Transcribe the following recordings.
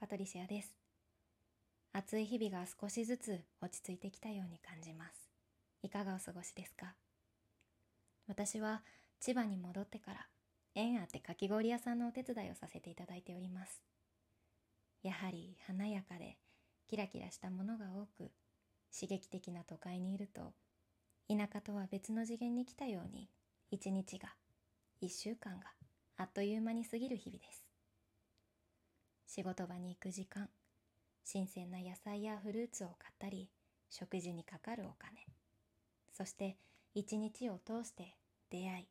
パトリシアです。暑い日々が少しずつ落ち着いてきたように感じます。いかがお過ごしですか？私は千葉に戻ってから縁あってかき氷屋さんのお手伝いをさせていただいております。やはり華やかでキラキラしたものが多く刺激的な都会にいると田舎とは別の次元に来たように一日が一週間があっという間に過ぎる日々です仕事場に行く時間新鮮な野菜やフルーツを買ったり食事にかかるお金そして一日を通して出会い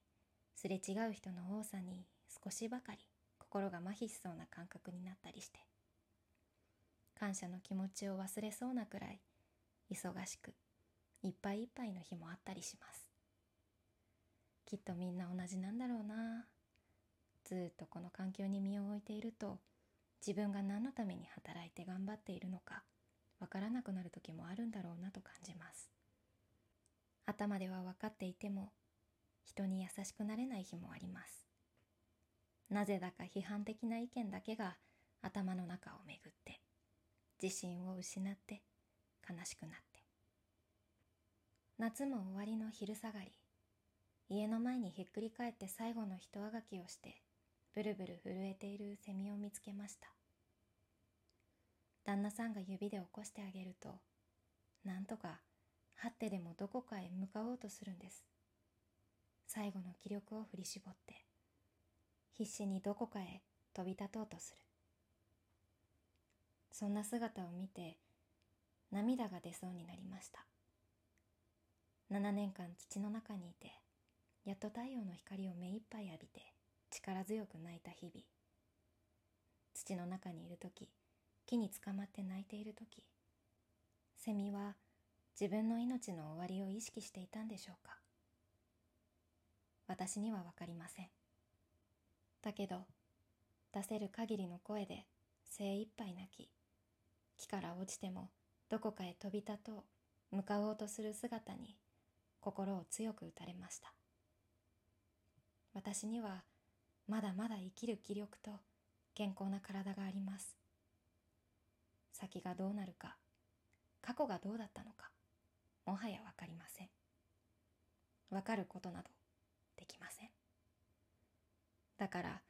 すれ違う人の多さに少しばかり心が麻痺しそうな感覚になったりして感謝の気持ちを忘れそうなくらい忙しくいっぱいいっぱいの日もあったりします。きっとみんな同じなんだろうな。ずっとこの環境に身を置いていると自分が何のために働いて頑張っているのかわからなくなる時もあるんだろうなと感じます。頭では分かっていても人に優しくなれない日もあります。なぜだか批判的な意見だけが頭の中を巡って自信を失って悲しくなって。夏も終わりの昼下がり家の前にひっくり返って最後の人あがきをしてブルブル震えているセミ旦那さんが指で起こしてあげるとなんとかはってでもどこかへ向かおうとするんです。最後の気力を振り絞って必死にどこかへ飛び立とうとする。そんな姿を見て涙が出そうになりました。7年間土の中にいてやっと太陽の光を目いっぱい浴びて力強く泣いた日々。土の中にいる時木につかまって泣いている時セミは自分の命の終わりを意識していたんでしょうか？私には分かりません。だけど出せる限りの声で精一杯泣き木から落ちてもどこかへ飛び立とう向かおうとする姿に心を強く打たれました。私にはまだまだ生きる気力と健康な体があります。先がどうなるか過去がどうだったのかもはや分かりません。分かることなどできません。だから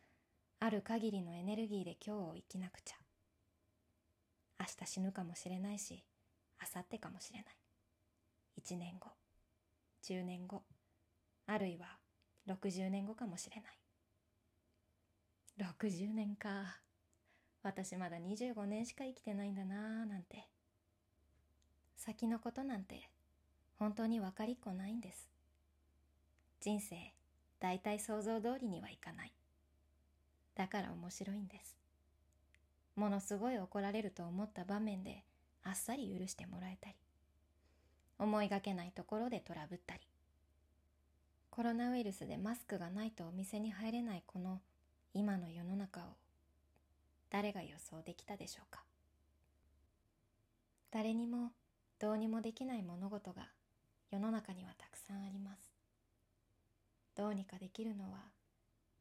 ある限りのエネルギーで今日を生きなくちゃ。明日死ぬかもしれないし明後日かもしれない。1年後10年後あるいは60年後かもしれない。60年か。私まだ25年しか生きてないんだなーなんて。先のことなんて本当に分かりっこないんです。人生大体想像通りにはいかない。だから面白いんです。ものすごい怒られると思った場面であっさり許してもらえたり。思いがけないところでトラブったり。コロナウイルスでマスクがないとお店に入れないこの今の世の中を誰が予想できたでしょうか？誰にもどうにもできない物事が世の中にはたくさんあります。どうにかできるのは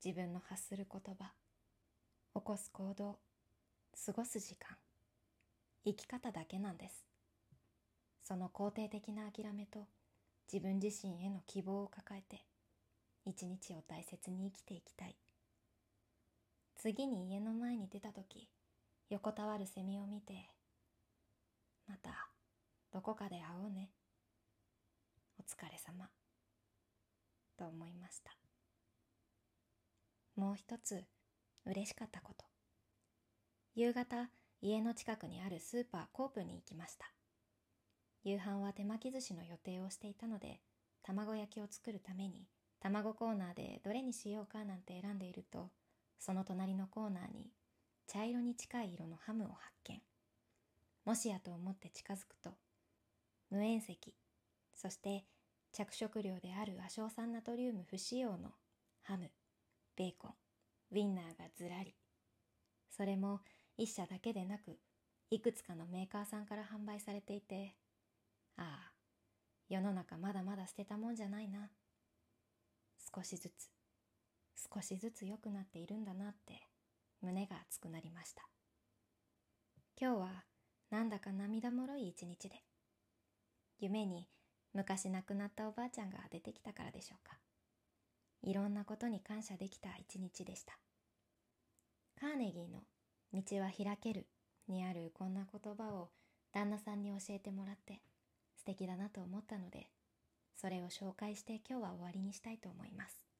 自分の発する言葉起こす行動過ごす時間生き方だけなんです。その肯定的な諦めと自分自身への希望を抱えて一日を大切に生きていきたい。次に家の前に出た時横たわるセミを見てまたどこかで会おうね。お疲れ様。と思いました。もう一つ嬉しかったこと。夕方家の近くにあるスーパーコープに行きました。夕飯は手巻き寿司の予定をしていたので卵焼きを作るために卵コーナーでどれにしようかなんて選んでいるとその隣のコーナーに茶色に近い色のハムを発見。もしやと思って近づくと無塩石そして着色料である亜硝酸ナトリウム不使用のハムベーコンウィンナーがずらり。それも一社だけでなくいくつかのメーカーさんから販売されていてああ世の中まだまだ捨てたもんじゃないな。少しずつ少しずつ良くなっているんだなって胸が熱くなりました。今日はなんだか涙もろい一日で夢に昔亡くなったおばあちゃんが出てきたからでしょうか。いろんなことに感謝できた一日でした。カーネギーの「道は開ける」にあるこんな言葉を旦那さんに教えてもらって素敵だなと思ったのでそれを紹介して今日は終わりにしたいと思います。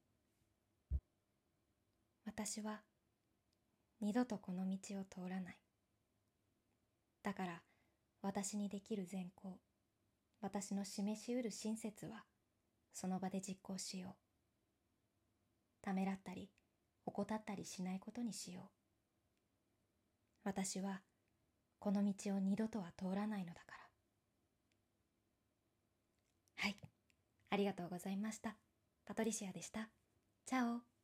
私は二度とこの道を通らない。だから私にできる善行私の示しうる親切はその場で実行しよう。ためらったり怠ったりしないことにしよう。私はこの道を二度とは通らないのだから。はい。ありがとうございました。パトリシアでした。チャオ。